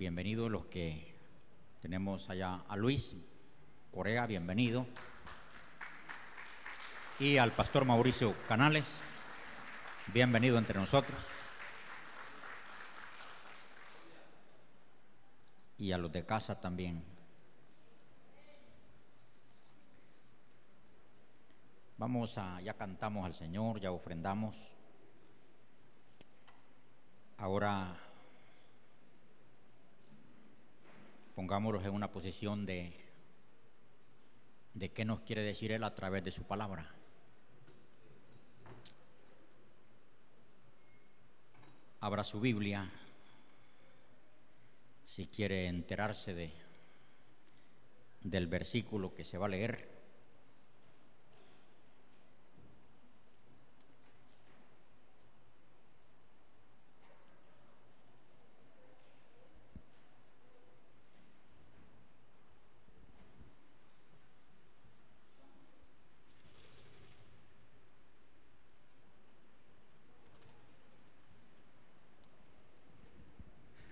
bienvenidos los que tenemos allá a Luis Corea, bienvenido. Y al pastor Mauricio Canales, bienvenido entre nosotros. Y a los de casa también. Vamos a, ya cantamos al Señor, ya ofrendamos. Ahora pongámonos en una posición de, de qué nos quiere decir Él a través de su palabra. Abra su Biblia si quiere enterarse de, del versículo que se va a leer.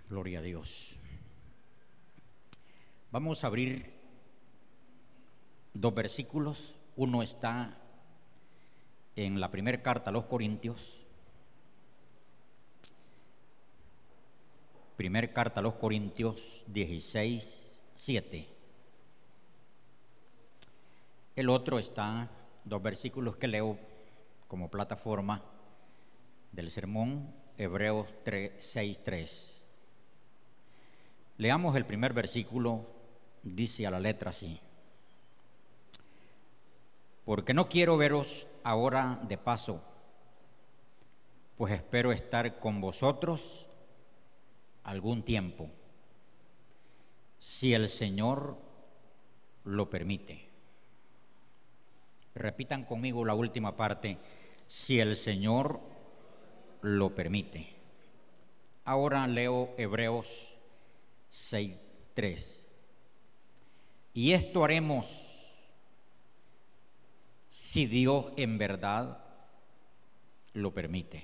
Gloria a Dios. Vamos a abrir dos versículos. Uno está en la primera carta a los Corintios. Primer carta a los Corintios 16, 7. El otro está, dos versículos que leo como plataforma del sermón, Hebreos 3, 6, 3. Leamos el primer versículo, dice a la letra así. Porque no quiero veros ahora de paso, pues espero estar con vosotros algún tiempo, si el Señor lo permite. Repitan conmigo la última parte, si el Señor lo permite. Ahora leo Hebreos 6.3. Y esto haremos si Dios en verdad lo permite.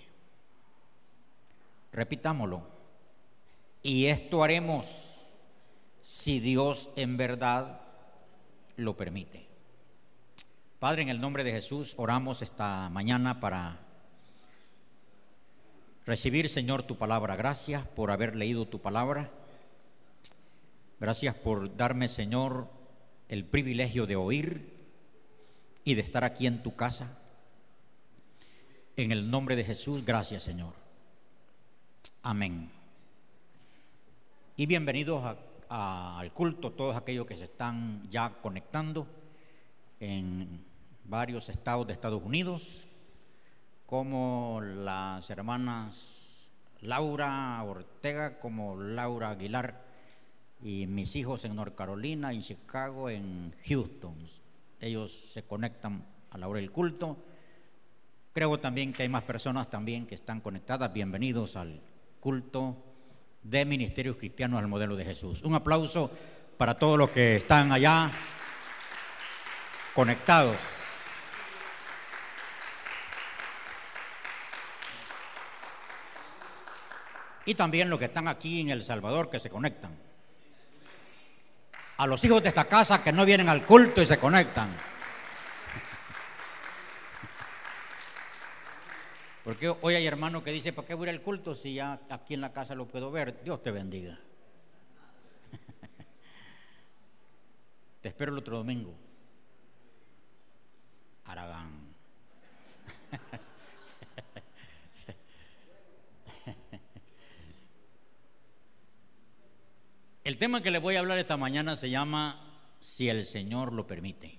Repitámoslo. Y esto haremos si Dios en verdad lo permite. Padre, en el nombre de Jesús, oramos esta mañana para recibir, Señor, tu palabra. Gracias por haber leído tu palabra. Gracias por darme, Señor, el privilegio de oír y de estar aquí en tu casa. En el nombre de Jesús, gracias, Señor. Amén. Y bienvenidos al culto, todos aquellos que se están ya conectando en varios estados de Estados Unidos, como las hermanas Laura Ortega, como Laura Aguilar y mis hijos en North Carolina, en Chicago, en Houston. Ellos se conectan a la hora del culto. Creo también que hay más personas también que están conectadas. Bienvenidos al culto de Ministerios Cristianos al modelo de Jesús. Un aplauso para todos los que están allá conectados. Y también los que están aquí en El Salvador que se conectan a los hijos de esta casa que no vienen al culto y se conectan. Porque hoy hay hermano que dice, ¿para qué voy al culto si ya aquí en la casa lo puedo ver? Dios te bendiga. Te espero el otro domingo. Aragán. El tema que les voy a hablar esta mañana se llama Si el Señor lo permite.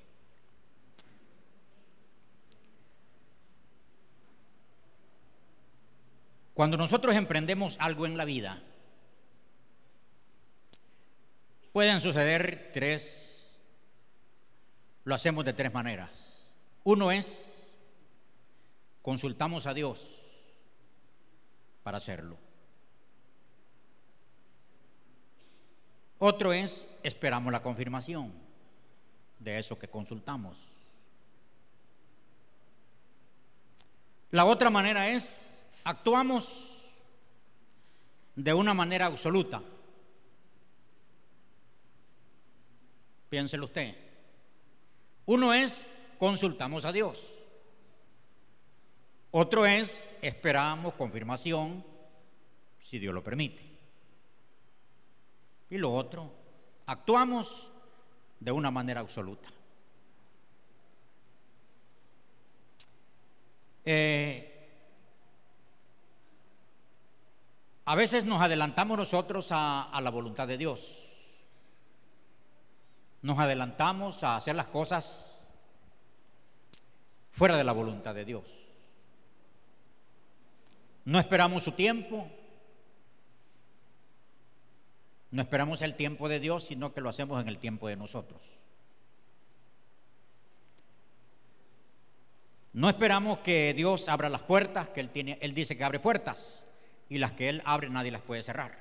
Cuando nosotros emprendemos algo en la vida, pueden suceder tres, lo hacemos de tres maneras. Uno es, consultamos a Dios para hacerlo. Otro es, esperamos la confirmación de eso que consultamos. La otra manera es, actuamos de una manera absoluta. Piénselo usted. Uno es, consultamos a Dios. Otro es, esperamos confirmación, si Dios lo permite. Y lo otro, actuamos de una manera absoluta. Eh, a veces nos adelantamos nosotros a, a la voluntad de Dios. Nos adelantamos a hacer las cosas fuera de la voluntad de Dios. No esperamos su tiempo, no esperamos el tiempo de Dios, sino que lo hacemos en el tiempo de nosotros. No esperamos que Dios abra las puertas, que Él, tiene, Él dice que abre puertas, y las que Él abre nadie las puede cerrar.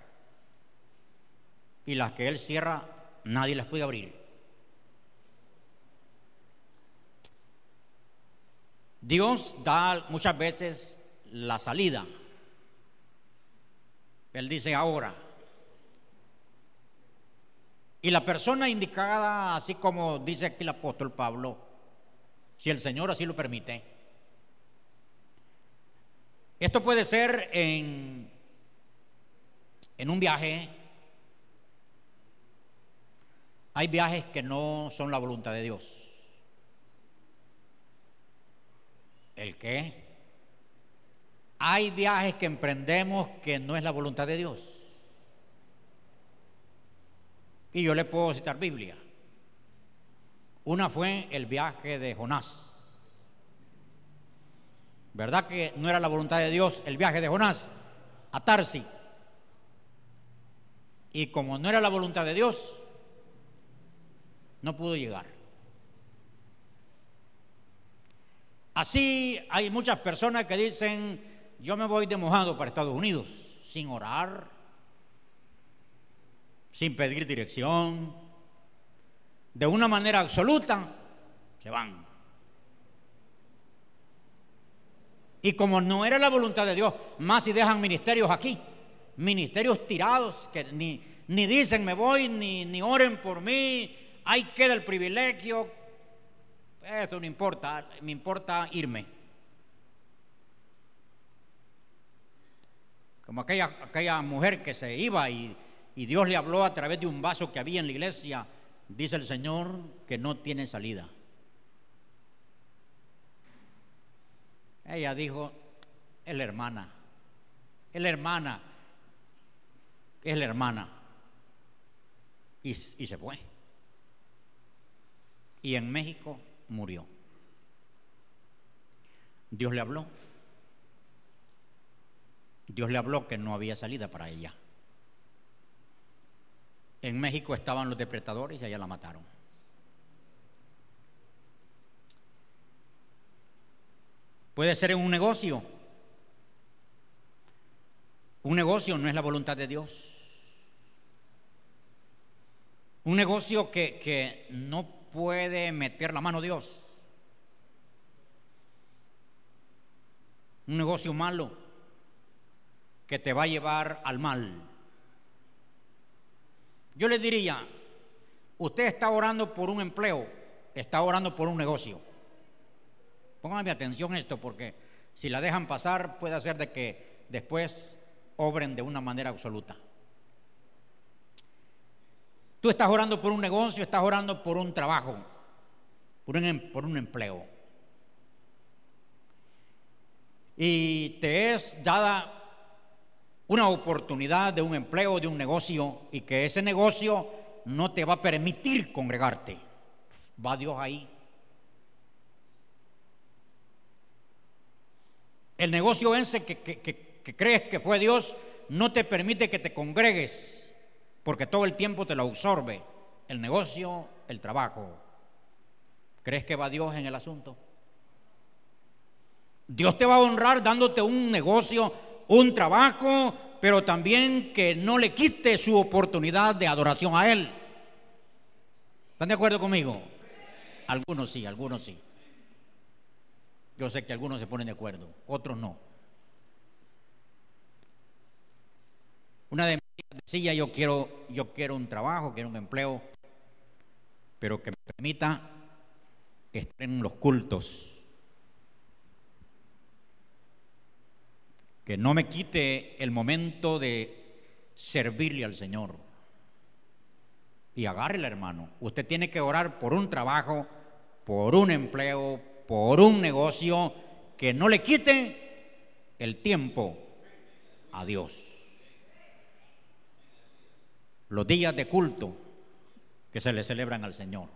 Y las que Él cierra nadie las puede abrir. Dios da muchas veces la salida. Él dice ahora. Y la persona indicada, así como dice aquí el apóstol Pablo, si el Señor así lo permite. Esto puede ser en, en un viaje. Hay viajes que no son la voluntad de Dios. ¿El qué? Hay viajes que emprendemos que no es la voluntad de Dios. Y yo le puedo citar Biblia. Una fue el viaje de Jonás. ¿Verdad que no era la voluntad de Dios el viaje de Jonás a Tarsi? Y como no era la voluntad de Dios, no pudo llegar. Así hay muchas personas que dicen, yo me voy de mojado para Estados Unidos, sin orar, sin pedir dirección, de una manera absoluta, se van. Y como no era la voluntad de Dios, más si dejan ministerios aquí, ministerios tirados, que ni, ni dicen me voy, ni, ni oren por mí, ahí queda el privilegio. Eso no importa, me importa irme. Como aquella, aquella mujer que se iba y, y Dios le habló a través de un vaso que había en la iglesia, dice el Señor que no tiene salida. Ella dijo, es la hermana, es la hermana, es la hermana. Y, se fue. Y en México murió. Dios le habló. Dios le habló que no había salida para ella. En México estaban los depredadores y allá la mataron. Puede ser en un negocio. Un negocio no es la voluntad de Dios. Un negocio que, que no puede meter la mano Dios. Un negocio malo que te va a llevar al mal. Yo le diría, usted está orando por un empleo, está orando por un negocio. Pónganme atención esto porque si la dejan pasar puede hacer de que después obren de una manera absoluta. Tú estás orando por un negocio, estás orando por un trabajo, por un, em, por un empleo. Y te es dada una oportunidad de un empleo, de un negocio, y que ese negocio no te va a permitir congregarte. Va Dios ahí El negocio ese que, crees que fue Dios no te permite que te congregues porque todo el tiempo te lo absorbe. El negocio, el trabajo. ¿Crees que va Dios en el asunto? Dios te va a honrar dándote un negocio, un trabajo, pero también que no le quite su oportunidad de adoración a Él. ¿Están de acuerdo conmigo? Algunos sí, algunos sí. Yo sé que algunos se ponen de acuerdo, otros no. Una de mis decía, yo quiero, yo quiero un trabajo, quiero un empleo, pero que me permita estar en los cultos. Que no me quite el momento de servirle al Señor. Y agárrele, hermano. Usted tiene que orar por un trabajo, por un empleo, por un negocio que no le quite el tiempo a Dios. Los días de culto que se le celebran al Señor.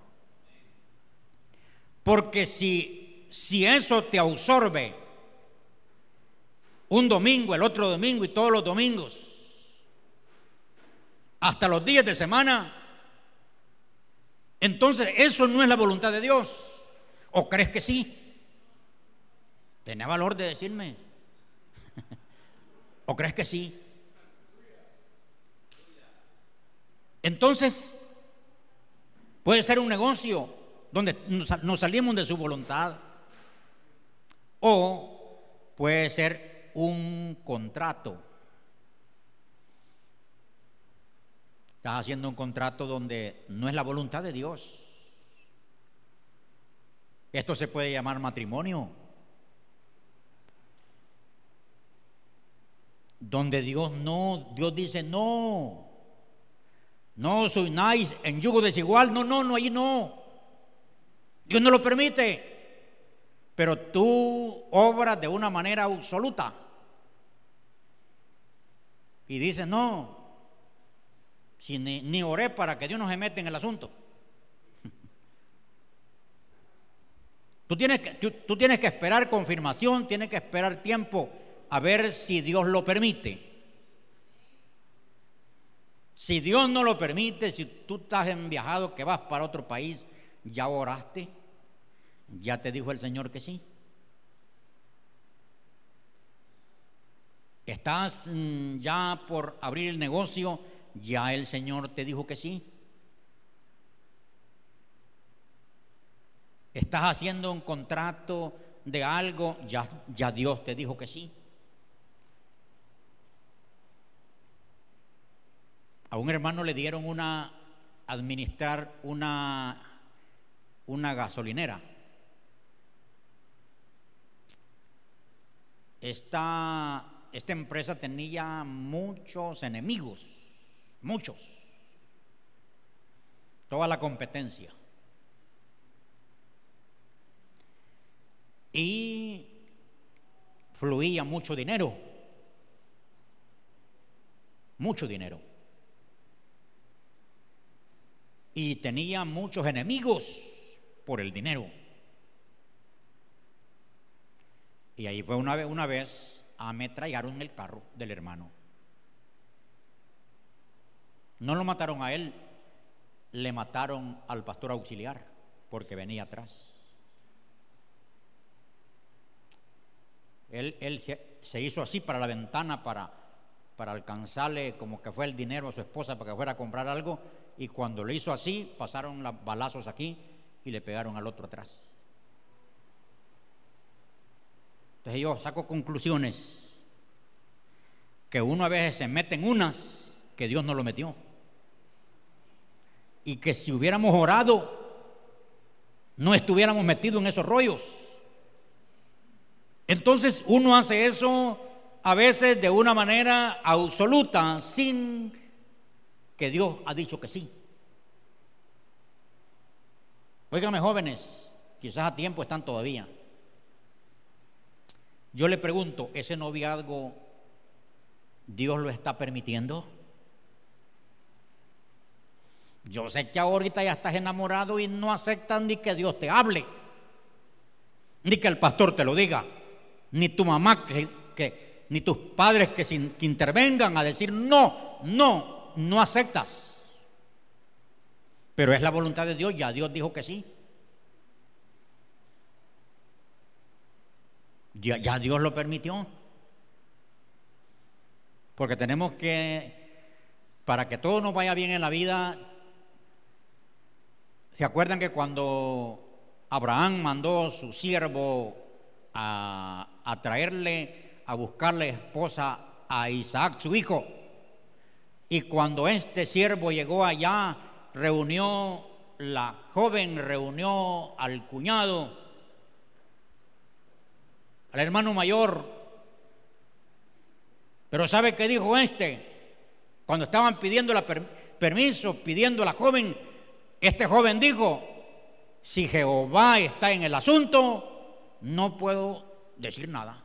Porque si, si eso te absorbe un domingo, el otro domingo y todos los domingos, hasta los días de semana, entonces eso no es la voluntad de Dios. ¿O crees que sí? Tenía valor de decirme. ¿O crees que sí? Entonces, puede ser un negocio donde nos salimos de su voluntad. O puede ser un contrato. Estás haciendo un contrato donde no es la voluntad de Dios. Esto se puede llamar matrimonio. Donde Dios no, Dios dice no. No soy nice en yugo desigual. No, no, no, ahí no. Dios no lo permite. Pero tú obras de una manera absoluta. Y dices, no, si ni, oré para que Dios no se meta en el asunto. Tú tienes, que, tú tienes que esperar confirmación, tienes que esperar tiempo a ver si Dios lo permite. Si Dios no lo permite, si tú estás en viajado que vas para otro país, ya oraste, ya te dijo el Señor que sí. Estás mm, ya por abrir el negocio, ya el Señor te dijo que sí. Estás haciendo un contrato de algo, ya, ya Dios te dijo que sí. A un hermano le dieron una administrar una una gasolinera. Esta, empresa tenía muchos enemigos, muchos. Toda la competencia. Y fluía mucho dinero. Mucho dinero y tenía muchos enemigos por el dinero. Y ahí fue una vez, una vez a ametrallaron el carro del hermano. No lo mataron a él, le mataron al pastor auxiliar porque venía atrás. Él, él se, hizo así para la ventana para, para alcanzarle como que fue el dinero a su esposa para que fuera a comprar algo y cuando le hizo así, pasaron los balazos aquí y le pegaron al otro atrás. Yo saco conclusiones que uno a veces se mete en unas que Dios no lo metió. Y que si hubiéramos orado, no estuviéramos metidos en esos rollos. Entonces uno hace eso a veces de una manera absoluta, sin que Dios ha dicho que sí. Óigame jóvenes, quizás a tiempo están todavía. Yo le pregunto, ¿ese noviazgo Dios lo está permitiendo? Yo sé que ahorita ya estás enamorado y no aceptan ni que Dios te hable, ni que el pastor te lo diga, ni tu mamá que, ni tus padres que, que intervengan a decir no, no, no aceptas. Pero es la voluntad de Dios, ya Dios dijo que sí. Ya, Dios lo permitió. Porque tenemos que, para que todo nos vaya bien en la vida, ¿se acuerdan que cuando Abraham mandó su siervo a, a traerle, a buscarle esposa a Isaac, su hijo? Y cuando este siervo llegó allá, reunió la joven reunió al cuñado, al hermano mayor, pero ¿sabe qué dijo este? Cuando estaban pidiendo la permiso, pidiendo a la joven, este joven dijo, si Jehová está en el asunto, no puedo decir nada.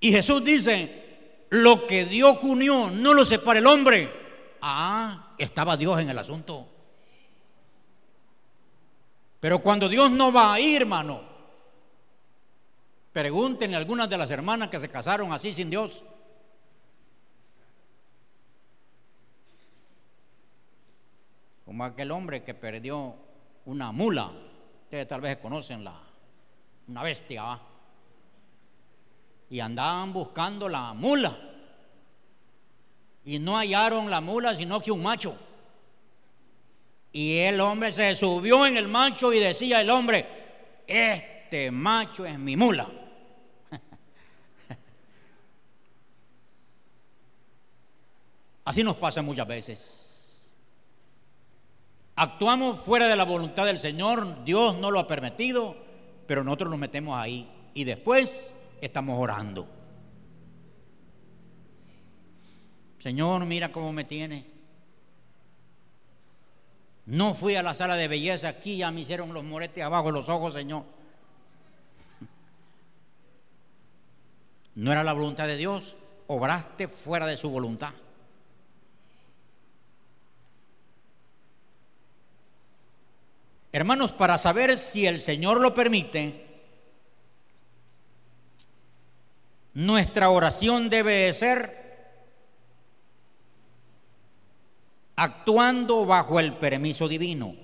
Y Jesús dice, lo que Dios unió no lo separa el hombre. Ah, estaba Dios en el asunto. Pero cuando Dios no va a ir, hermano, pregúntenle a algunas de las hermanas que se casaron así sin Dios. Como aquel hombre que perdió una mula. Ustedes tal vez conocen la, una bestia. Y andaban buscando la mula. Y no hallaron la mula, sino que un macho. Y el hombre se subió en el macho y decía el hombre, este macho es mi mula. Así nos pasa muchas veces. Actuamos fuera de la voluntad del Señor, Dios no lo ha permitido, pero nosotros nos metemos ahí y después estamos orando. Señor, mira cómo me tiene. No fui a la sala de belleza aquí, ya me hicieron los moretes abajo de los ojos, Señor. No era la voluntad de Dios, obraste fuera de su voluntad. Hermanos, para saber si el Señor lo permite, nuestra oración debe ser actuando bajo el permiso divino.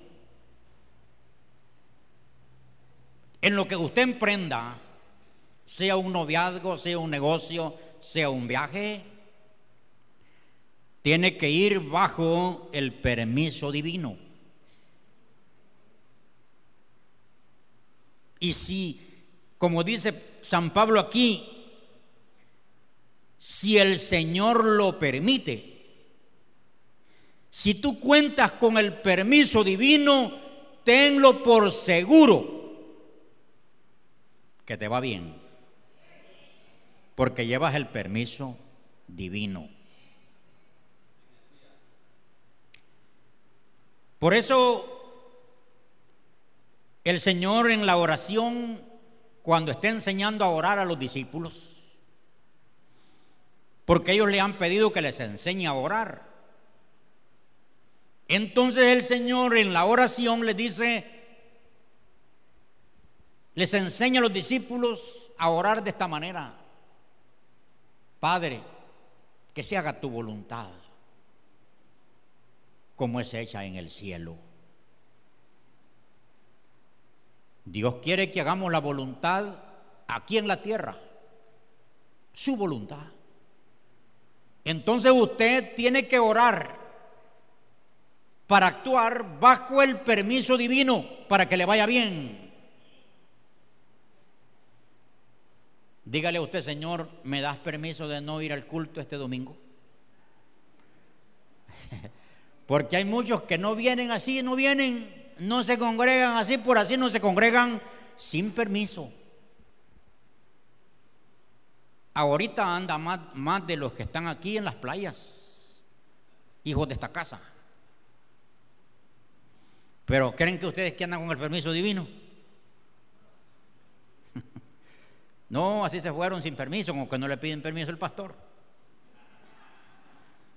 En lo que usted emprenda, sea un noviazgo, sea un negocio, sea un viaje, tiene que ir bajo el permiso divino. Y si, como dice San Pablo aquí, si el Señor lo permite, si tú cuentas con el permiso divino, tenlo por seguro que te va bien, porque llevas el permiso divino. Por eso el Señor en la oración, cuando está enseñando a orar a los discípulos, porque ellos le han pedido que les enseñe a orar. Entonces el Señor en la oración les dice, les enseña a los discípulos a orar de esta manera. Padre, que se haga tu voluntad, como es hecha en el cielo. Dios quiere que hagamos la voluntad aquí en la tierra, su voluntad. Entonces usted tiene que orar para actuar bajo el permiso divino para que le vaya bien. Dígale a usted, Señor, ¿me das permiso de no ir al culto este domingo? Porque hay muchos que no vienen así, no vienen no se congregan así, por así no se congregan sin permiso. Ahorita anda más, más de los que están aquí en las playas, hijos de esta casa. Pero ¿creen que ustedes que andan con el permiso divino? No, así se fueron sin permiso, como que no le piden permiso al pastor.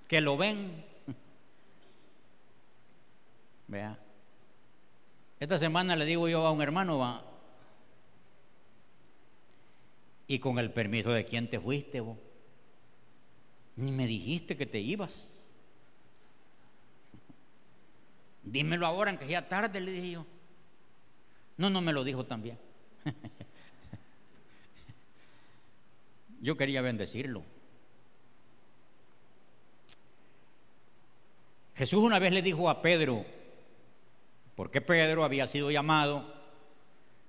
Que lo ven. Vea. Esta semana le digo yo a un hermano, va, y con el permiso de quién te fuiste vos, ni me dijiste que te ibas. Dímelo ahora, aunque ya tarde, le dije yo. No, no me lo dijo también. yo quería bendecirlo. Jesús una vez le dijo a Pedro, porque Pedro había sido llamado.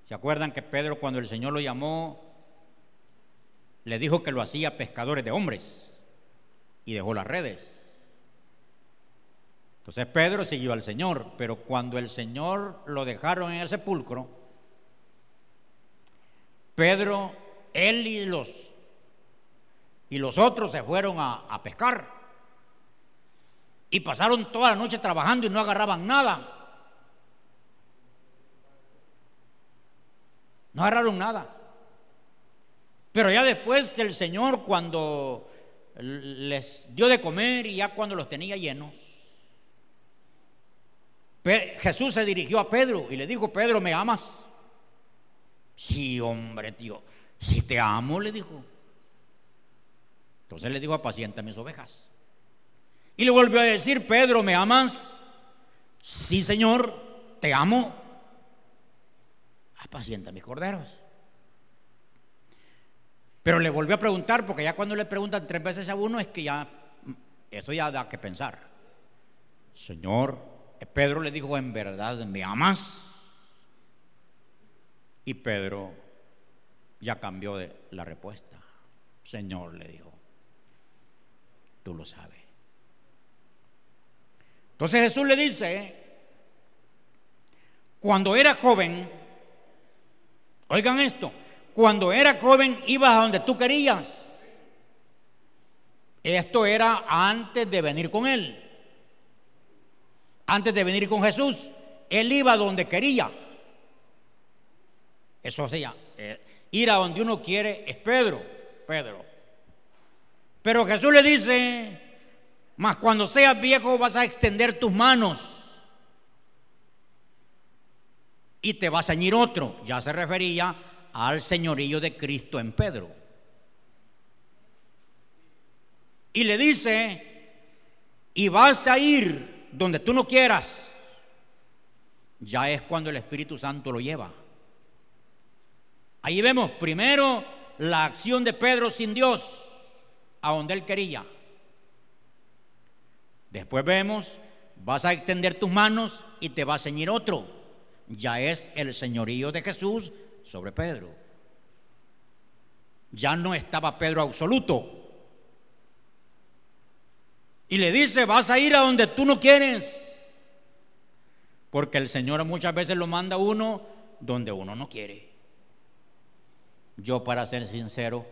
¿Se acuerdan que Pedro cuando el Señor lo llamó, le dijo que lo hacía pescadores de hombres y dejó las redes? Entonces Pedro siguió al Señor, pero cuando el Señor lo dejaron en el sepulcro, Pedro, él y los, y los otros se fueron a, a pescar. Y pasaron toda la noche trabajando y no agarraban nada. No agarraron nada. Pero ya después el Señor cuando les dio de comer y ya cuando los tenía llenos, Jesús se dirigió a Pedro y le dijo, Pedro, ¿me amas? Sí, hombre, tío, si te amo, le dijo. Entonces le dijo, apacienta mis ovejas. Y le volvió a decir, Pedro, ¿me amas? Sí, Señor, te amo. Apacienta mis corderos. Pero le volvió a preguntar, porque ya cuando le preguntan tres veces a uno es que ya, esto ya da que pensar. Señor, Pedro le dijo, en verdad, ¿me amas? Y Pedro ya cambió de la respuesta. Señor, le dijo, tú lo sabes. Entonces Jesús le dice, cuando era joven, oigan esto, cuando era joven ibas a donde tú querías. Esto era antes de venir con Él. Antes de venir con Jesús, Él iba donde quería. Eso sea, eh, ir a donde uno quiere es Pedro, Pedro. Pero Jesús le dice, mas cuando seas viejo vas a extender tus manos y te va a ceñir otro. Ya se refería al señorío de Cristo en Pedro. Y le dice, y vas a ir donde tú no quieras. Ya es cuando el Espíritu Santo lo lleva. Ahí vemos primero la acción de Pedro sin Dios, a donde él quería. Después vemos, vas a extender tus manos y te va a ceñir otro. Ya es el señorío de Jesús sobre Pedro. Ya no estaba Pedro absoluto. Y le dice, vas a ir a donde tú no quieres. Porque el Señor muchas veces lo manda a uno donde uno no quiere. Yo para ser sincero,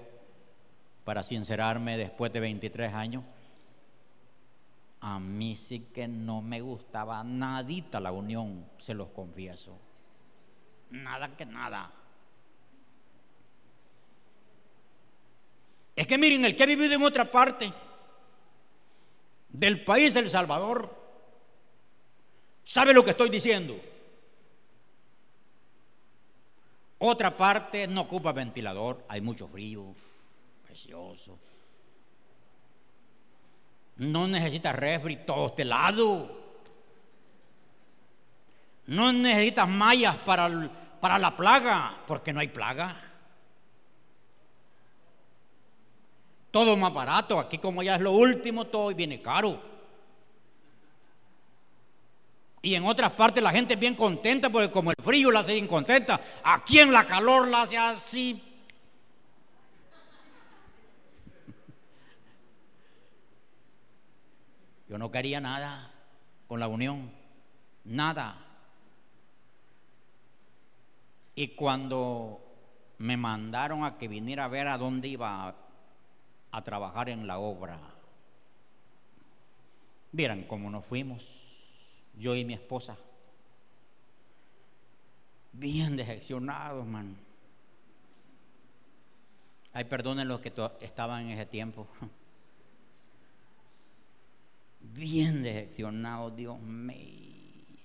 para sincerarme después de 23 años, a mí sí que no me gustaba nadita la unión, se los confieso. Nada que nada. Es que miren, el que ha vivido en otra parte del país, El Salvador, sabe lo que estoy diciendo. Otra parte no ocupa ventilador, hay mucho frío, precioso. No necesita refri, todo este lado. No necesitas mallas para, para la plaga, porque no hay plaga. todo más barato. Aquí como ya es lo último, todo viene caro. Y en otras partes la gente es bien contenta porque como el frío la hace bien contenta, aquí en la calor la hace así. Yo no quería nada con la unión, nada. Y cuando me mandaron a que viniera a ver a dónde iba a trabajar en la obra. Vieran cómo nos fuimos, yo y mi esposa. Bien decepcionados, man. Ay, perdonen los que estaban en ese tiempo. Bien decepcionados, Dios mío.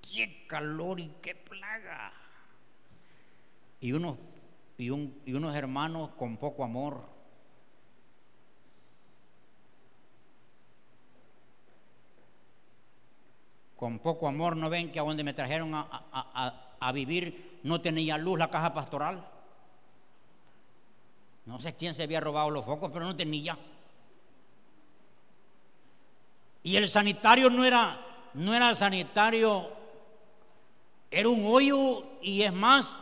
Qué calor y qué plaga. Y unos, y, y unos hermanos con poco amor con poco amor, ¿no ven que a donde me trajeron a, vivir no tenía luz la caja pastoral? No sé quién se había robado los focos, pero no tenía. Y el sanitario no era, no era sanitario, era un hoyo y es más,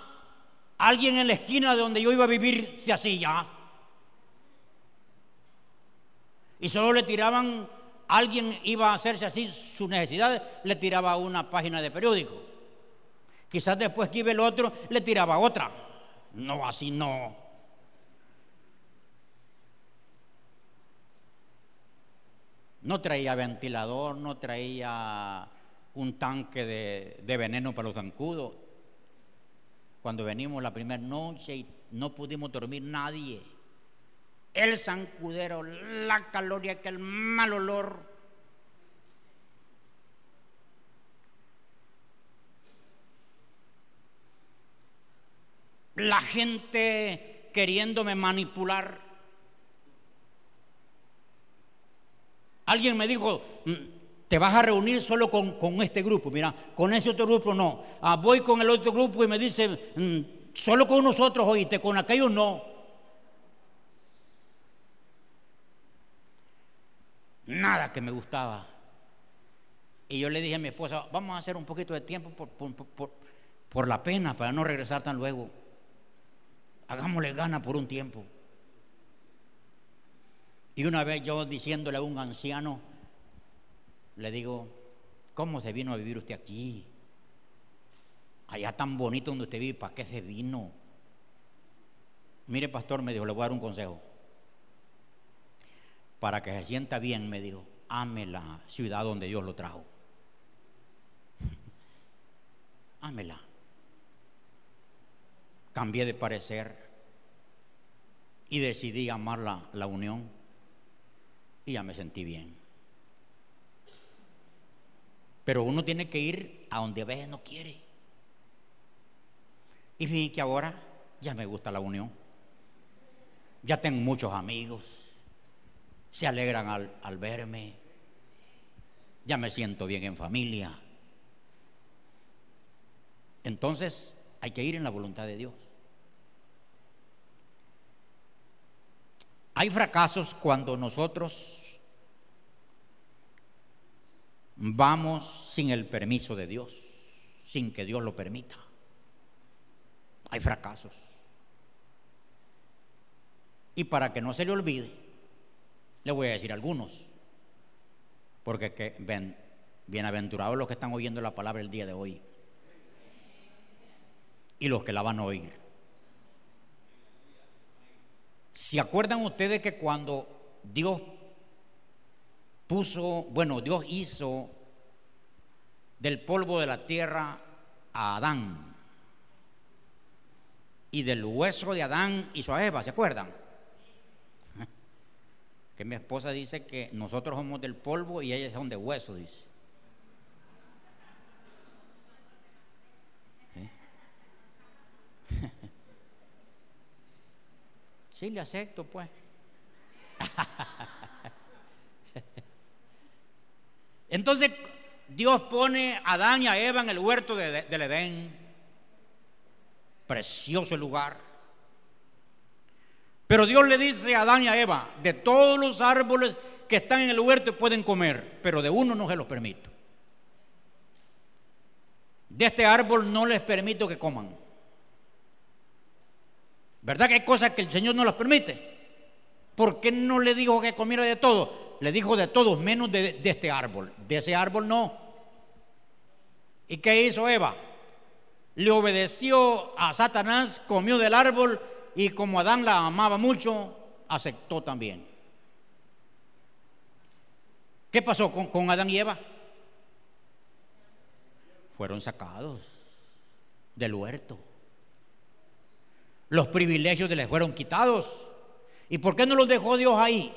alguien en la esquina de donde yo iba a vivir se hacía. Y solo le tiraban alguien iba a hacerse así su necesidad, le tiraba una página de periódico. Quizás después que iba el otro, le tiraba otra. No, así no. No traía ventilador, no traía un tanque de, veneno para los zancudos. Cuando venimos la primera noche y no pudimos dormir nadie. El zancudero, la caloría, que el mal olor. La gente queriéndome manipular. Alguien me dijo, mm, te vas a reunir solo con, este grupo, mira, con ese otro grupo no. Ah, voy con el otro grupo y me dice, mm, solo con nosotros oíste, con aquellos no. Nada que me gustaba. Y yo le dije a mi esposa, vamos a hacer un poquito de tiempo por, por la pena, para no regresar tan luego. Hagámosle gana por un tiempo. Y una vez yo diciéndole a un anciano, le digo, ¿cómo se vino a vivir usted aquí? Allá tan bonito donde usted vive, ¿para qué se vino? Mire, pastor, me dijo, le voy a dar un consejo. Para que se sienta bien, me dijo, ame la ciudad donde Dios lo trajo. Ámela. Cambié de parecer y decidí amar la, la unión y ya me sentí bien. Pero uno tiene que ir a donde a veces no quiere. Y fíjense que ahora ya me gusta la unión. Ya tengo muchos amigos. Se alegran al, al verme. Ya me siento bien en familia. Entonces hay que ir en la voluntad de Dios. Hay fracasos cuando nosotros vamos sin el permiso de Dios, sin que Dios lo permita. Hay fracasos. Y para que no se le olvide, le voy a decir algunos, porque que, ven, bienaventurados los que están oyendo la palabra el día de hoy y los que la van a oír. ¿Se acuerdan ustedes que cuando Dios puso, bueno, Dios hizo del polvo de la tierra a Adán? Y del hueso de Adán hizo a Eva, ¿se acuerdan? Que mi esposa dice que nosotros somos del polvo y ellas son de hueso, dice. Sí, le acepto, pues. Entonces, Dios pone a Adán y a Eva en el huerto del Edén. Precioso lugar. Pero Dios le dice a Adán y a Eva, de todos los árboles que están en el huerto pueden comer, pero de uno no se los permito. De este árbol no les permito que coman. ¿Verdad que hay cosas que el Señor no las permite? ¿Por qué no le dijo que comiera de todo? Le dijo de todo, menos de, este árbol. De ese árbol no. ¿Y qué hizo Eva? Le obedeció a Satanás, comió del árbol y como Adán la amaba mucho, aceptó también. ¿Qué pasó con, con Adán y Eva? Fueron sacados del huerto. Los privilegios les fueron quitados. ¿Y por qué no los dejó Dios ahí?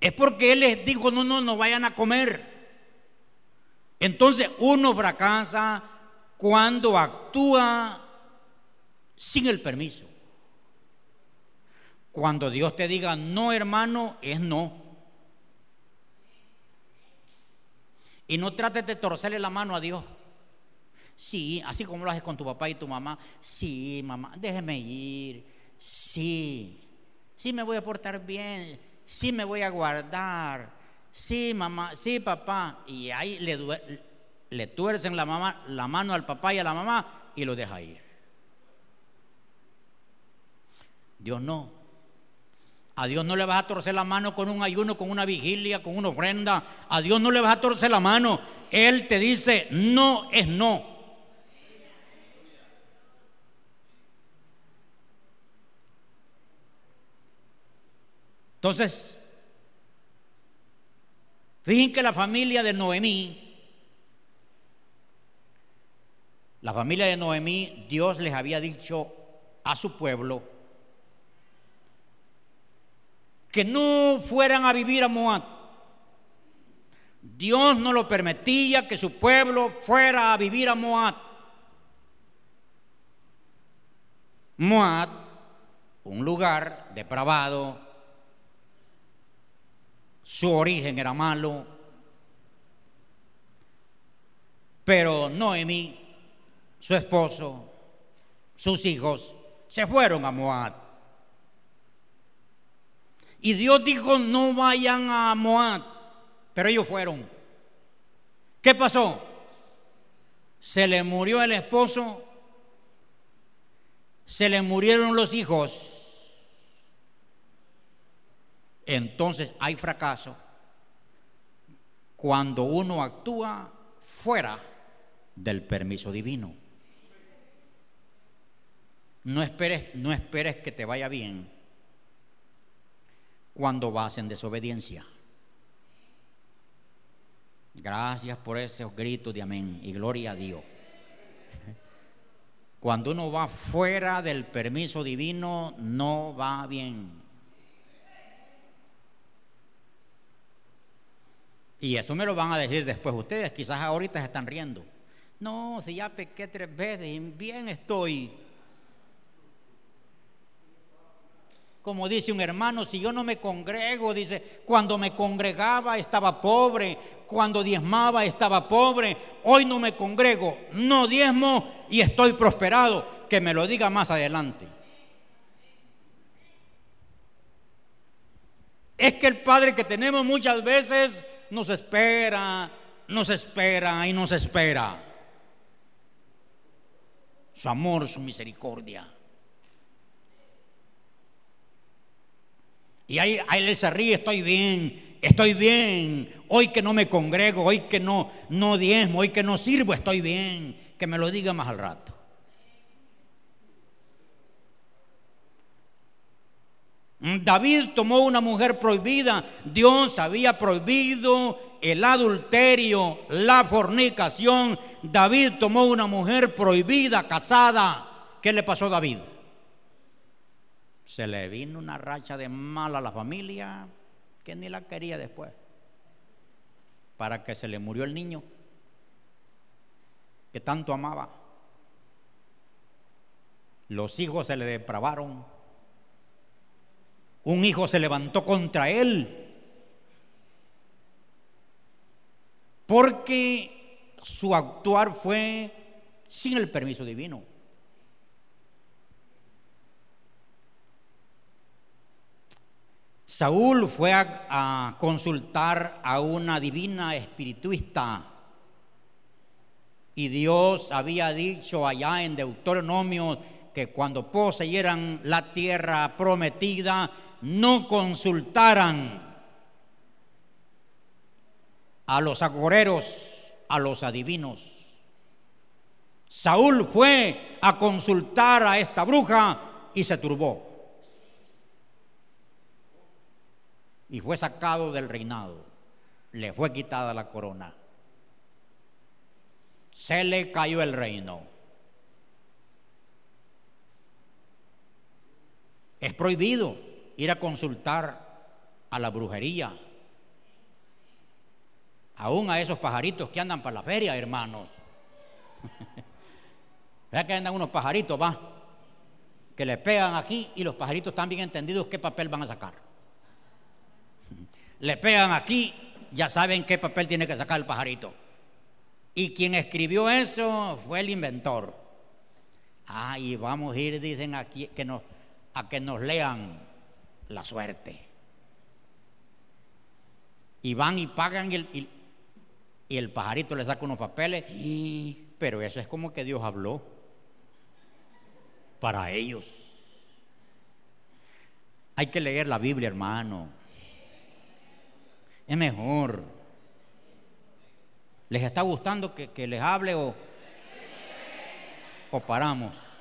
Es porque Él les dijo, no, no, no vayan a comer. Entonces uno fracasa cuando actúa sin el permiso. Cuando Dios te diga no, hermano, es no. Y no trates de torcerle la mano a Dios. Sí, así como lo haces con tu papá y tu mamá. Sí, mamá, déjeme ir. Sí, sí me voy a portar bien. Sí me voy a guardar. Sí, mamá, sí, papá. Y ahí le, le tuercen la, mamá, la mano al papá y a la mamá y lo deja ir. Dios no. A Dios no le vas a torcer la mano con un ayuno, con una vigilia, con una ofrenda. A Dios no le vas a torcer la mano. Él te dice, no es no. Entonces, fíjense que la familia de Noemí, la familia de Noemí, Dios les había dicho a su pueblo que no fueran a vivir a Moab. Dios no lo permitía que su pueblo fuera a vivir a Moab. Moab, un lugar depravado, su origen era malo, pero Noemi, su esposo, sus hijos, se fueron a Moab. Y Dios dijo, no vayan a Moab, pero ellos fueron. ¿Qué pasó? Se le murió el esposo, se le murieron los hijos entonces hay fracaso cuando uno actúa fuera del permiso divino. No esperes, no esperes que te vaya bien cuando vas en desobediencia. Gracias por esos gritos de amén y gloria a Dios. Cuando uno va fuera del permiso divino, no va bien. Y esto me lo van a decir después ustedes, quizás ahorita se están riendo. No, si ya pequé tres veces, bien estoy. Como dice un hermano, si yo no me congrego, dice, cuando me congregaba estaba pobre, cuando diezmaba estaba pobre, hoy no me congrego, no diezmo y estoy prosperado, que me lo diga más adelante. Es que el Padre que tenemos muchas veces nos espera, nos espera y nos espera. Su amor, su misericordia. Y ahí, ahí él se ríe, estoy bien, estoy bien. Hoy que no me congrego, hoy que no, no diezmo, hoy que no sirvo, estoy bien. Que me lo diga más al rato. David tomó una mujer prohibida. Dios había prohibido el adulterio, la fornicación. David tomó una mujer prohibida, casada. ¿Qué le pasó a David? Se le vino una racha de mal a la familia que ni la quería después. Para que se le murió el niño que tanto amaba. Los hijos se le depravaron un hijo se levantó contra él. Porque su actuar fue sin el permiso divino. Saúl fue a, consultar a una divina espirituista y Dios había dicho allá en Deuteronomio que cuando poseyeran la tierra prometida no consultaran a los agoreros, a los adivinos. Saúl fue a consultar a esta bruja y se turbó. Y fue sacado del reinado. Le fue quitada la corona. Se le cayó el reino. Es prohibido ir a consultar a la brujería, aún a esos pajaritos que andan para la feria, hermanos. Vea que andan unos pajaritos, va, que le pegan aquí y los pajaritos están bien entendidos qué papel van a sacar. Le pegan aquí, ya saben qué papel tiene que sacar el pajarito. Y quien escribió eso fue el inventor. Ah, y vamos a ir, dicen aquí, que nos, a que nos lean la suerte. Y van y pagan y el, y, el pajarito le saca unos papeles, y, pero eso es como que Dios habló para ellos. Hay que leer la Biblia, hermano. Es mejor. ¿Les está gustando que, les hable o, o paramos?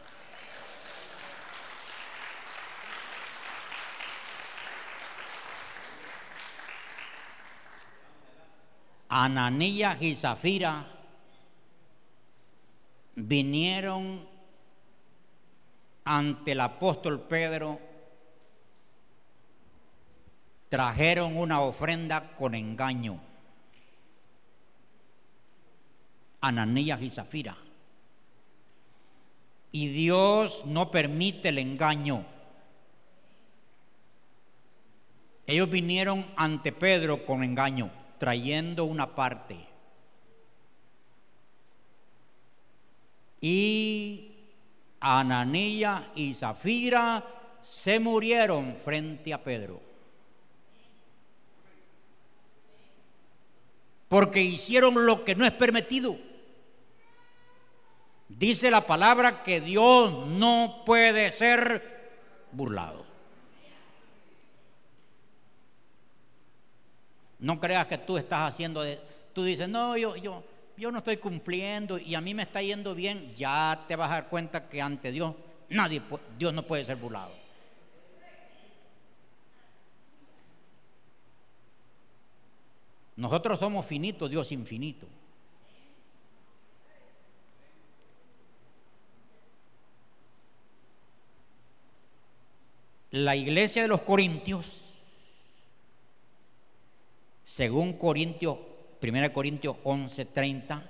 Ananías y Zafira vinieron ante el apóstol Pedro, trajeron una ofrenda con engaño. Ananías y Zafira. Y Dios no permite el engaño. Ellos vinieron ante Pedro con engaño, trayendo una parte. Y Ananía y Zafira se murieron frente a Pedro. Porque hicieron lo que no es permitido. Dice la palabra que Dios no puede ser burlado. No creas que tú estás haciendo, de, tú dices, no, yo, yo, yo no estoy cumpliendo y a mí me está yendo bien, ya te vas a dar cuenta que ante Dios nadie, Dios no puede ser burlado. Nosotros somos finitos, Dios infinito. La iglesia de los Corintios, según Corintios 1 Corintios 11:30,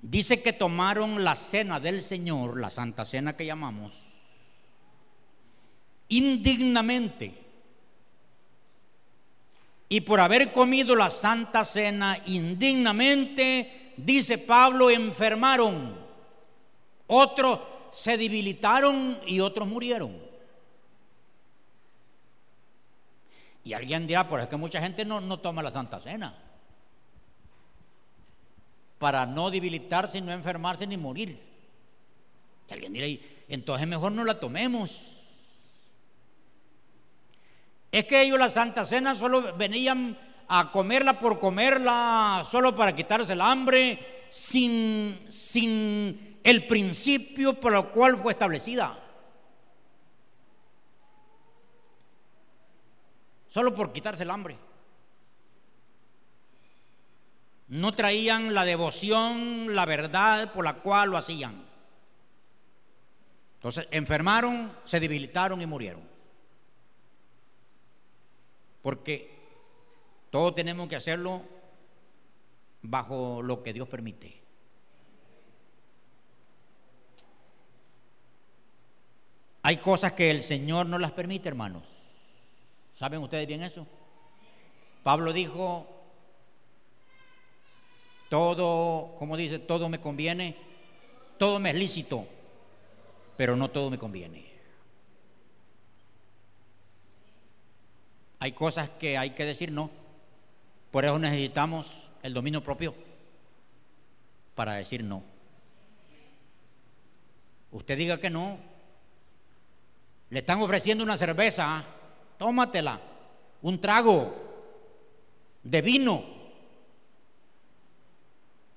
dice que tomaron la cena del Señor, la santa cena que llamamos, indignamente. Y por haber comido la santa cena indignamente, dice Pablo, enfermaron. Otros se debilitaron y otros murieron. Y alguien dirá, por es que mucha gente no, no toma la Santa Cena. Para no debilitarse, no enfermarse ni morir. Y alguien dirá, entonces mejor no la tomemos. Es que ellos la Santa Cena solo venían a comerla por comerla, solo para quitarse el hambre, sin, sin el principio por el cual fue establecida. Solo por quitarse el hambre. No traían la devoción, la verdad por la cual lo hacían. Entonces enfermaron, se debilitaron y murieron. Porque todos tenemos que hacerlo bajo lo que Dios permite. Hay cosas que el Señor no las permite, hermanos. ¿Saben ustedes bien eso? Pablo dijo, todo, como dice, todo me conviene, todo me es lícito, pero no todo me conviene. Hay cosas que hay que decir no. Por eso necesitamos el dominio propio para decir no. Usted diga que no. Le están ofreciendo una cerveza tómatela, un trago de vino.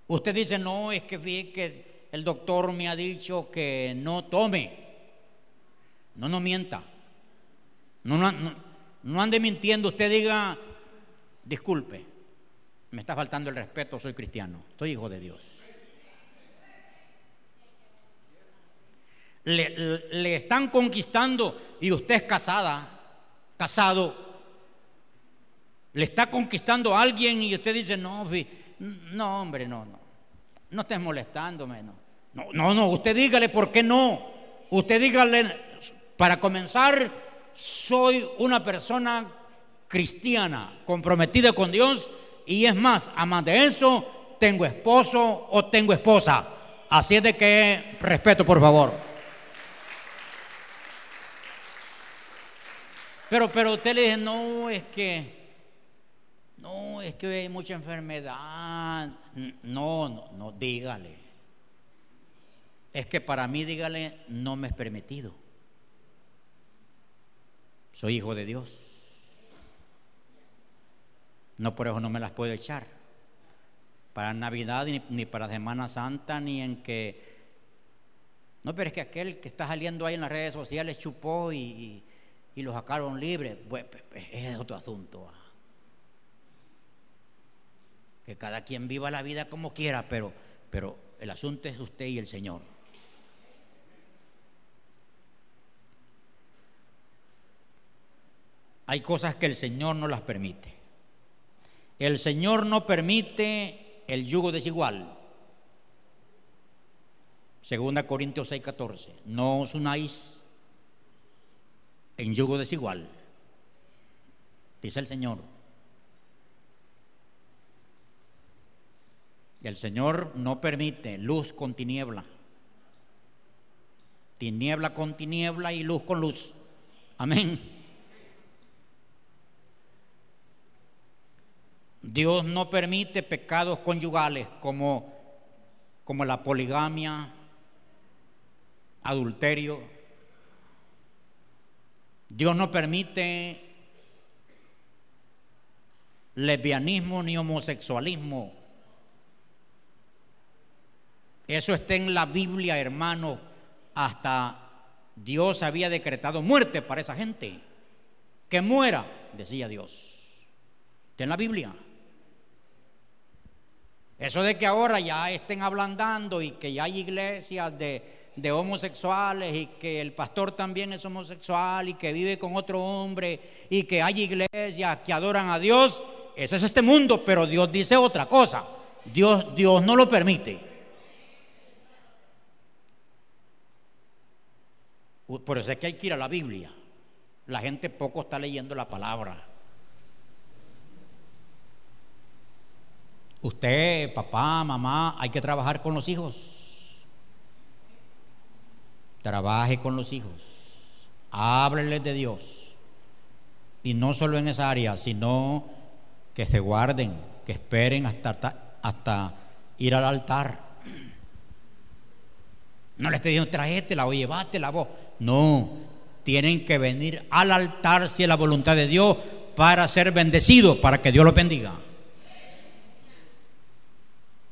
Usted dice, no, es que que el doctor me ha dicho que no tome. No, no mienta. No, no, no ande mintiendo. Usted diga, disculpe, me está faltando el respeto, soy cristiano, soy hijo de Dios. Le, le, están conquistando y usted es casada casado, le está conquistando a alguien y usted dice, no, no, hombre, no, no, no estés molestándome, no. No, no, no, usted dígale por qué no. Usted dígale, para comenzar, soy una persona cristiana, comprometida con Dios y es más, además de eso, tengo esposo o tengo esposa. Así es de que respeto, por favor. Pero, pero usted le dice, no, es que, no, es que hay mucha enfermedad. No, no, no, dígale. Es que para mí, dígale, no me es permitido. Soy hijo de Dios. No por eso no me las puedo echar. Para Navidad ni, para Semana Santa, ni en que... No, pero es que aquel que está saliendo ahí en las redes sociales chupó y, y, lo sacaron libre. Pues, pues, pues, es otro asunto. Ah. Que cada quien viva la vida como quiera, pero, pero el asunto es usted y el Señor. Hay cosas que el Señor no las permite. El Señor no permite el yugo desigual. Segunda Corintios 6:14. No os unáis en yugo desigual. Dice el Señor. El Señor no permite luz con tiniebla. Tiniebla con tiniebla y luz con luz. Amén. Dios no permite pecados conyugales como, como la poligamia, adulterio. Dios no permite lesbianismo ni homosexualismo. Eso está en la Biblia, hermano. Hasta Dios había decretado muerte para esa gente. Que muera, decía Dios. Está en la Biblia. Eso de que ahora ya estén ablandando y que ya hay iglesias de, homosexuales y que el pastor también es homosexual y que vive con otro hombre y que hay iglesias que adoran a Dios, ese es este mundo, pero Dios dice otra cosa. Dios, Dios no lo permite. Por eso es que hay que ir a la Biblia. La gente poco está leyendo la palabra. Usted, papá, mamá, hay que trabajar con los hijos. Trabaje con los hijos. Hábleles de Dios. Y no solo en esa área, sino que se guarden, que esperen hasta, hasta ir al altar. No le esté diciendo, traétela o la voz. No, tienen que venir al altar si es la voluntad de Dios para ser bendecidos, para que Dios los bendiga.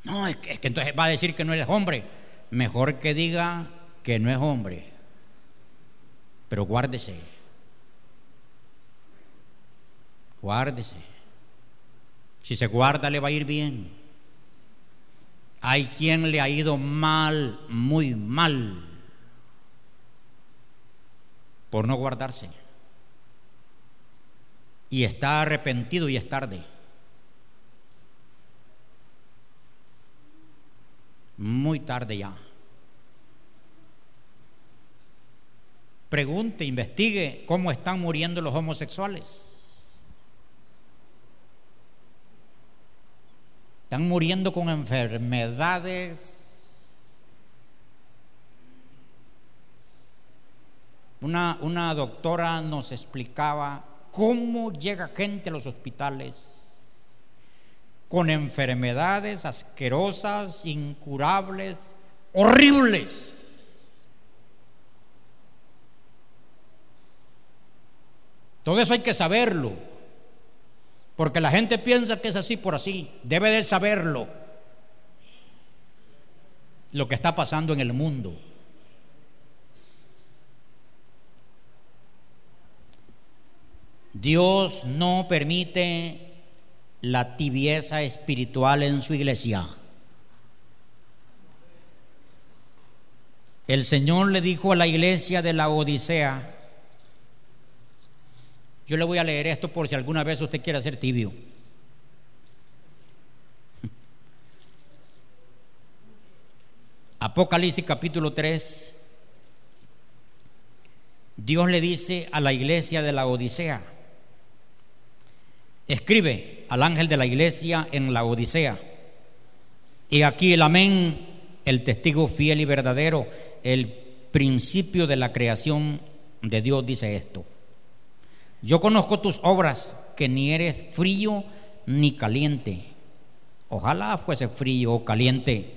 No, es que, entonces va a decir que no eres hombre. Mejor que diga que no es hombre. Pero guárdese. Guárdese. Si se guarda le va a ir bien. Hay quien le ha ido mal, muy mal, por no guardarse. Y está arrepentido y es tarde. muy tarde ya. Pregunte, investigue cómo están muriendo los homosexuales. Están muriendo con enfermedades. Una, una doctora nos explicaba cómo llega gente a los hospitales con enfermedades asquerosas, incurables, horribles. Todo eso hay que saberlo, porque la gente piensa que es así por así, debe de saberlo lo que está pasando en el mundo. Dios no permite la tibieza espiritual en su iglesia. El Señor le dijo a la iglesia de la Odisea, yo le voy a leer esto por si alguna vez usted quiere ser tibio. Apocalipsis capítulo 3, Dios le dice a la iglesia de la Odisea, escribe al ángel de la iglesia en la Odisea. Y aquí el amén, el testigo fiel y verdadero, el principio de la creación de Dios dice esto. Yo conozco tus obras, que ni eres frío ni caliente. Ojalá fuese frío o caliente,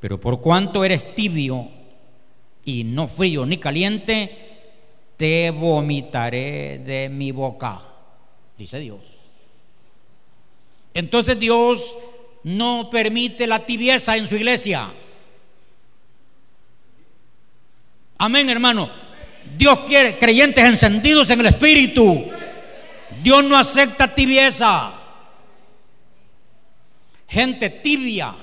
pero por cuanto eres tibio y no frío ni caliente, te vomitaré de mi boca, dice Dios. Entonces Dios no permite la tibieza en su iglesia. Amén, hermano. Dios quiere creyentes encendidos en el Espíritu. Dios no acepta tibieza. Gente tibia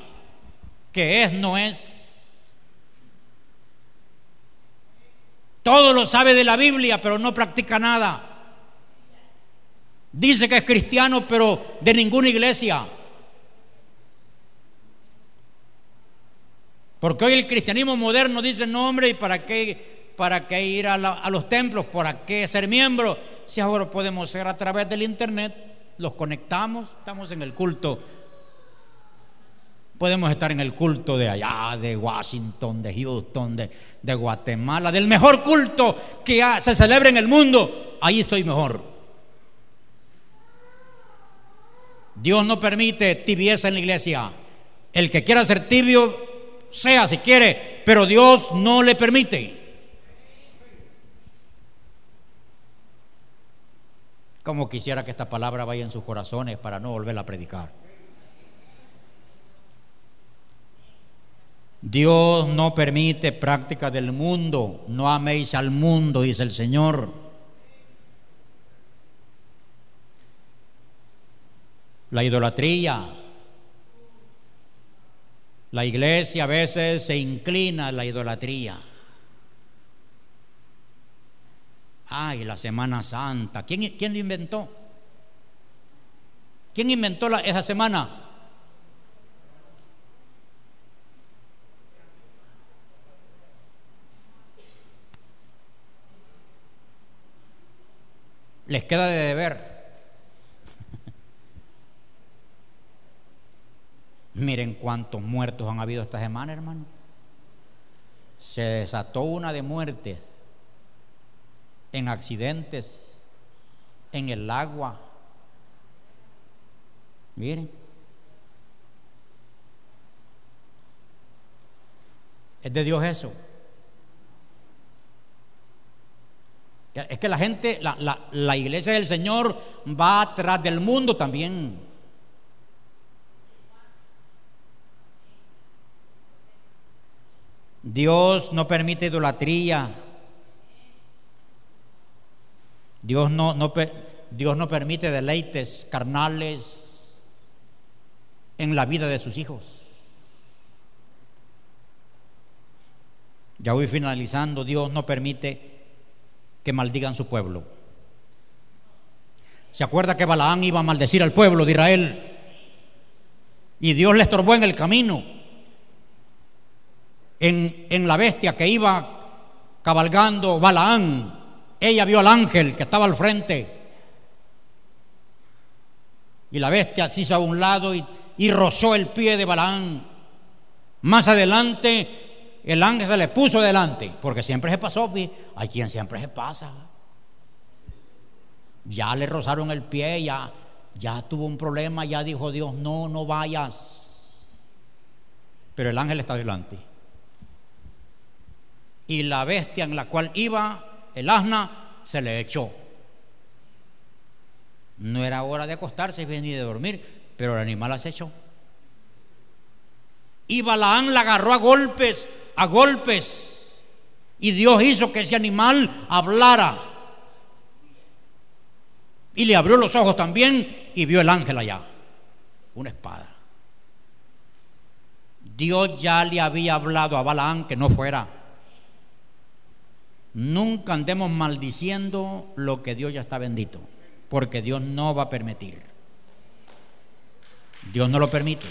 que es, no es. Todo lo sabe de la Biblia, pero no practica nada. Dice que es cristiano, pero de ninguna iglesia. Porque hoy el cristianismo moderno dice, no hombre, ¿y para qué, para qué ir a, los templos? ¿Para qué ser miembro? Si ahora podemos ser a través del internet, los conectamos, estamos en el culto. Podemos estar en el culto de allá, de Washington, de Houston, de, de Guatemala, del mejor culto que se celebra en el mundo. Ahí estoy mejor. Dios no permite tibieza en la iglesia. El que quiera ser tibio, sea si quiere, pero Dios no le permite. Como quisiera que esta palabra vaya en sus corazones para no volverla a predicar. Dios no permite prácticas del mundo. No améis al mundo, dice el Señor. la idolatría. La iglesia a veces se inclina a la idolatría. Ay, la Semana Santa. ¿Quién, quién lo inventó? ¿Quién inventó esa semana? Les queda de deber. Miren cuántos muertos han habido esta semana, hermano. Se desató una de muertes en accidentes, en el agua. Miren. Es de Dios eso. Es que la gente, la, la, la iglesia del Señor va atrás del mundo también. Dios no permite idolatría. Dios no, no, Dios no permite deleites carnales en la vida de sus hijos. Ya voy finalizando. Dios no permite que maldigan su pueblo. ¿Se acuerda que Balaán iba a maldecir al pueblo de Israel? Y Dios le estorbó en el camino en, la bestia que iba cabalgando Balaán, ella vio al ángel que estaba al frente. Y la bestia se hizo a un lado y, y, rozó el pie de Balaán. Más adelante, el ángel se le puso delante, porque siempre se pasó, hay quien siempre se pasa. Ya le rozaron el pie, ya, ya tuvo un problema, ya dijo Dios, no, no vayas. Pero el ángel está delante y la bestia en la cual iba, el asna, se le echó. No era hora de acostarse ni de dormir, pero el animal la echó. Y Balaán la agarró a golpes, a golpes. Y Dios hizo que ese animal hablara. Y le abrió los ojos también y vio el ángel allá, una espada. Dios ya le había hablado a Balaán que no fuera. Nunca andemos maldiciendo lo que Dios ya está bendito, porque Dios no va a permitir. Dios no lo permite.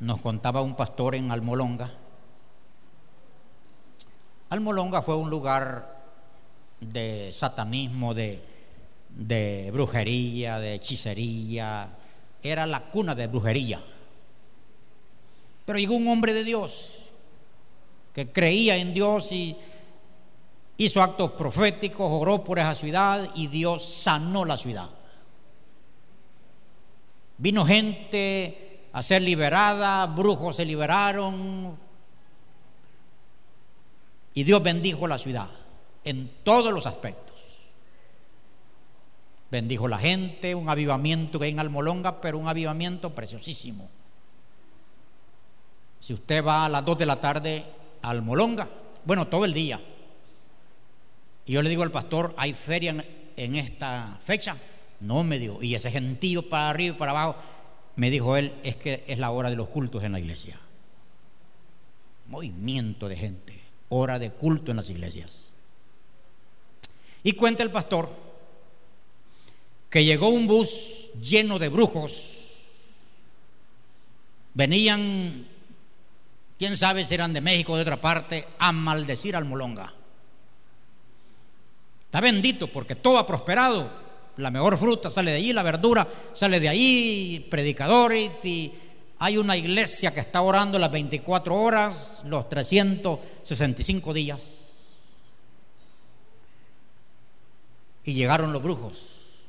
Nos contaba un pastor en Almolonga. Almolonga fue un lugar de satanismo, de, brujería, de hechicería. Era la cuna de brujería. Pero llegó un hombre de Dios que creía en Dios y hizo actos proféticos, oró por esa ciudad y Dios sanó la ciudad. Vino gente a ser liberada, brujos se liberaron y Dios bendijo la ciudad en todos los aspectos. Bendijo la gente, un avivamiento que hay en Almolonga, pero un avivamiento preciosísimo. Si usted va a las 2 de la tarde a Almolonga, bueno, todo el día. Y yo le digo al pastor, ¿hay feria en, esta fecha? No me dijo, y ese gentío para arriba y para abajo, me dijo él, es que es la hora de los cultos en la iglesia. Movimiento de gente, hora de culto en las iglesias. Y cuenta el pastor que llegó un bus lleno de brujos. Venían quién sabe si eran de México o de otra parte, a maldecir al Molonga. Está bendito porque todo ha prosperado. La mejor fruta sale de allí, la verdura sale de allí, predicadores y hay una iglesia que está orando las 24 horas, los 365 días. Y llegaron los brujos.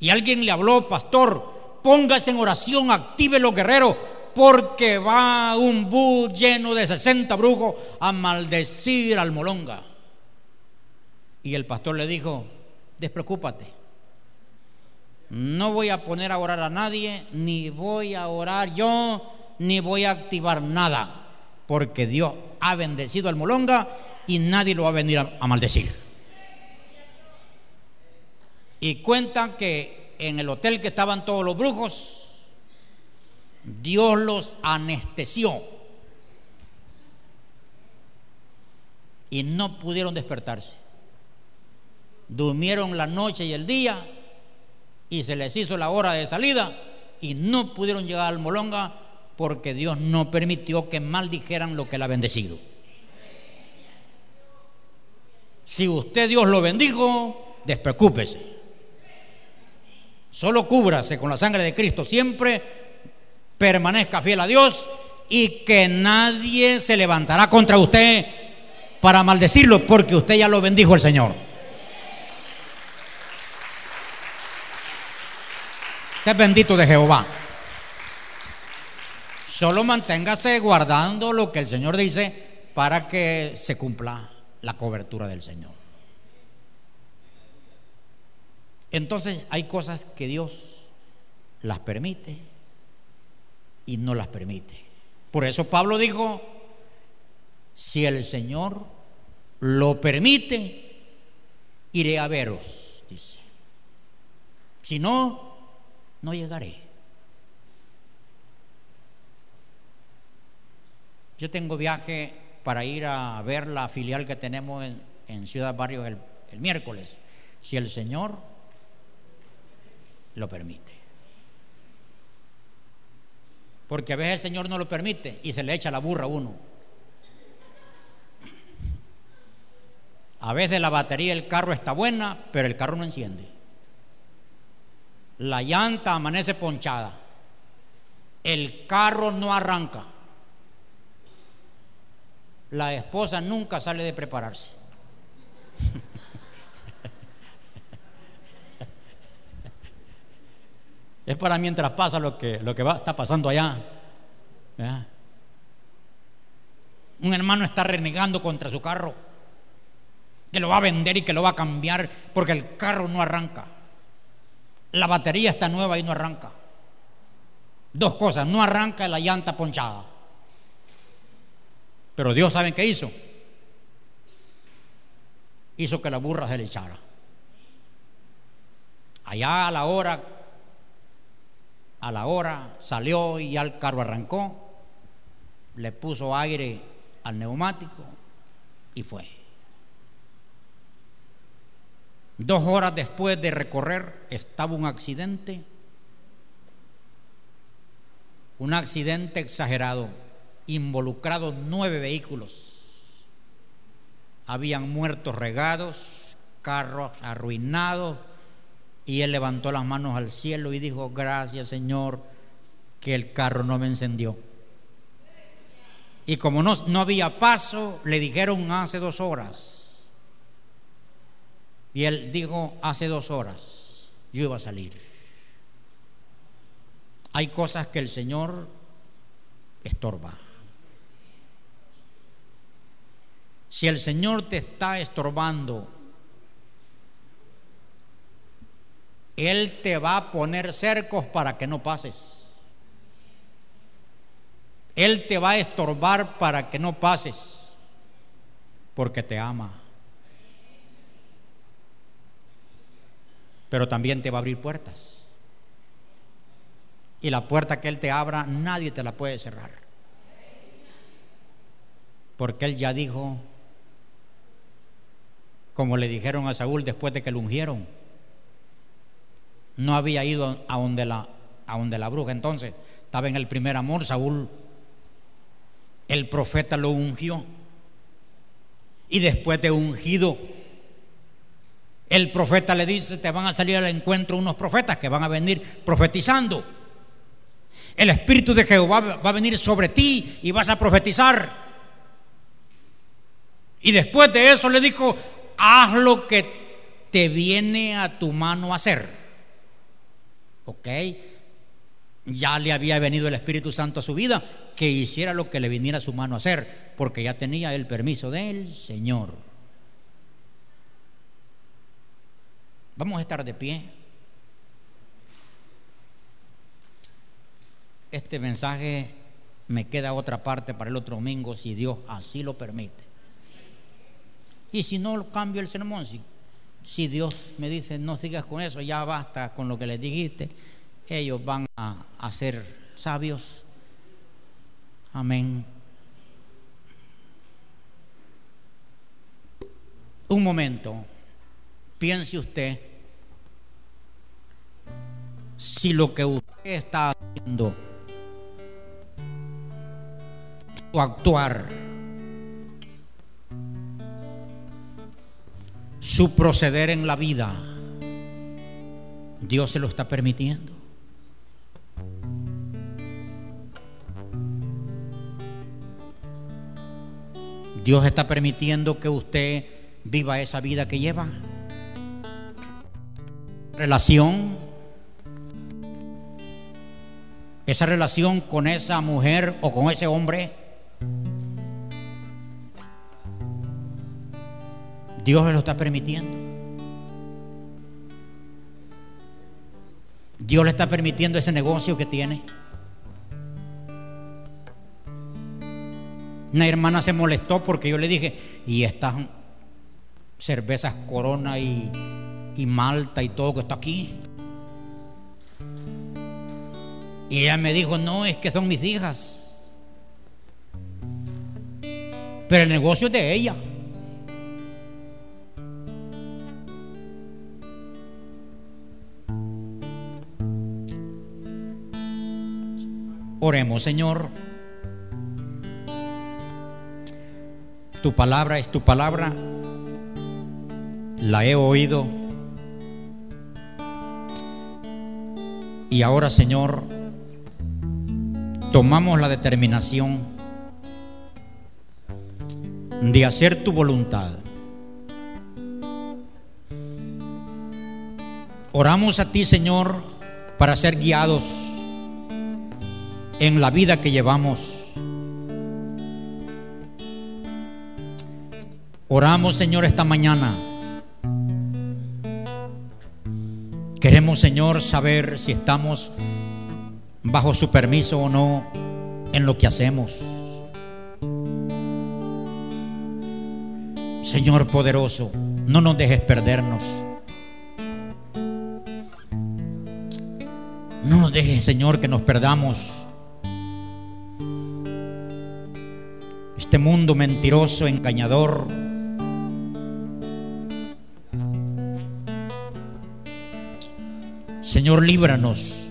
Y alguien le habló, pastor, póngase en oración, active los guerreros, porque va un bus lleno de 60 brujos a maldecir al Molonga. Y el pastor le dijo, despreocúpate, no voy a poner a orar a nadie, ni voy a orar yo, ni voy a activar nada, porque Dios ha bendecido al Molonga y nadie lo va a venir a, maldecir. Y cuentan que en el hotel que estaban todos los brujos, Dios los anestesió y no pudieron despertarse. Durmieron la noche y el día y se les hizo la hora de salida y no pudieron llegar al Molonga porque Dios no permitió que maldijeran lo que él ha bendecido. Si usted Dios lo bendijo, despreocúpese. Solo cúbrase con la sangre de Cristo siempre permanezca fiel a Dios y que nadie se levantará contra usted para maldecirlo porque usted ya lo bendijo el Señor. Usted es bendito de Jehová. Solo manténgase guardando lo que el Señor dice para que se cumpla la cobertura del Señor. Entonces hay cosas que Dios las permite y no las permite. Por eso Pablo dijo, si el Señor lo permite, iré a veros, dice. Si no, no llegaré. Yo tengo viaje para ir a ver la filial que tenemos en, Ciudad Barrios el miércoles, si el Señor lo permite. Porque a veces el Señor no lo permite y se le echa la burra a uno. A veces la batería del carro está buena, pero el carro no enciende. La llanta amanece ponchada. El carro no arranca. La esposa nunca sale de prepararse. Es para mientras pasa lo que, lo que va, está pasando allá. Un hermano está renegando contra su carro, que lo va a vender y que lo va a cambiar porque el carro no arranca. La batería está nueva y no arranca. Dos cosas, no arranca la llanta ponchada. Pero Dios sabe qué hizo. Hizo que la burra se le echara. Allá a la hora a la hora salió y ya el carro arrancó, le puso aire al neumático y fue. Dos horas después de recorrer estaba un accidente, un accidente exagerado, involucrados nueve vehículos. Habían muertos regados, carros arruinados, y él levantó las manos al cielo y dijo, gracias Señor, que el carro no me encendió. Y como no, no había paso, le dijeron hace dos horas. Y él dijo, hace dos horas yo iba a salir. Hay cosas que el Señor estorba. Si el Señor te está estorbando, Él te va a poner cercos para que no pases. Él te va a estorbar para que no pases, porque te ama. Pero también te va a abrir puertas. Y la puerta que Él te abra, nadie te la puede cerrar. Porque Él ya dijo, como le dijeron a Saúl después de que lo ungieron, no había ido a donde la, a donde la bruja. Entonces, estaba en el primer amor, Saúl el profeta lo ungió. Y después de ungido, el profeta le dice, te van a salir al encuentro unos profetas que van a venir profetizando. El Espíritu de Jehová va a venir sobre ti y vas a profetizar. Y después de eso le dijo, haz lo que te viene a tu mano hacer. ¿Ok? Ya le había venido el Espíritu Santo a su vida, que hiciera lo que le viniera a su mano a hacer, porque ya tenía el permiso del Señor. Vamos a estar de pie. Este mensaje me queda otra parte para el otro domingo, si Dios así lo permite. Y si no, cambio el sermón. Si Dios me dice, no sigas con eso, ya basta con lo que les dijiste, ellos van a, ser sabios Amén. Un momento, piense usted si lo que usted está haciendo, su actuar, su proceder en la vida, Dios se lo está permitiendo. Dios está permitiendo que usted viva esa vida que lleva. Relación. Esa relación con esa mujer o con ese hombre. Dios le lo está permitiendo. Dios le está permitiendo ese negocio que tiene. Una hermana se molestó porque yo le dije, y estas cervezas Corona y, y Malta y todo que está aquí. Y ella me dijo, no, es que son mis hijas. Pero el negocio es de ella. Oremos, Señor. Tu palabra es tu palabra. La he oído. Y ahora, Señor, tomamos la determinación de hacer tu voluntad. Oramos a ti, Señor, para ser guiados en la vida que llevamos. Oramos, Señor, esta mañana. Queremos, Señor, saber si estamos bajo su permiso o no en lo que hacemos. Señor poderoso, no nos dejes perdernos. No nos dejes, Señor, que nos perdamos. Este mundo mentiroso, engañador, Señor, líbranos.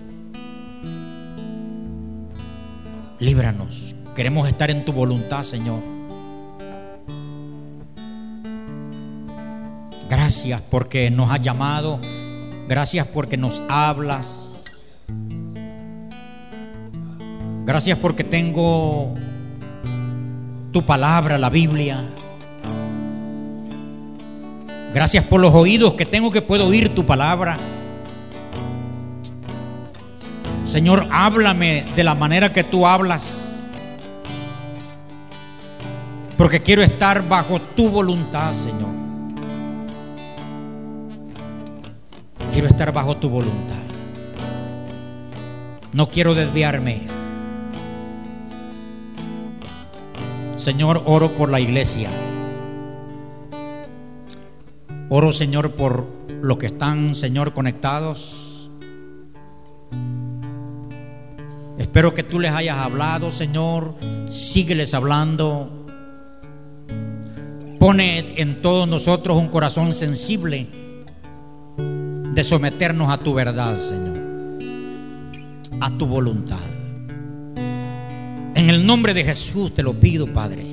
Líbranos. Queremos estar en tu voluntad, Señor. Gracias porque nos has llamado. Gracias porque nos hablas. Gracias porque tengo tu palabra, la Biblia. Gracias por los oídos que tengo que puedo oír tu palabra. Señor, háblame de la manera que tú hablas. Porque quiero estar bajo tu voluntad, Señor. Quiero estar bajo tu voluntad. No quiero desviarme. Señor, oro por la iglesia. Oro, Señor, por los que están, Señor, conectados. Espero que tú les hayas hablado, Señor. Sígueles hablando. Pone en todos nosotros un corazón sensible de someternos a tu verdad, Señor. A tu voluntad. En el nombre de Jesús te lo pido, Padre.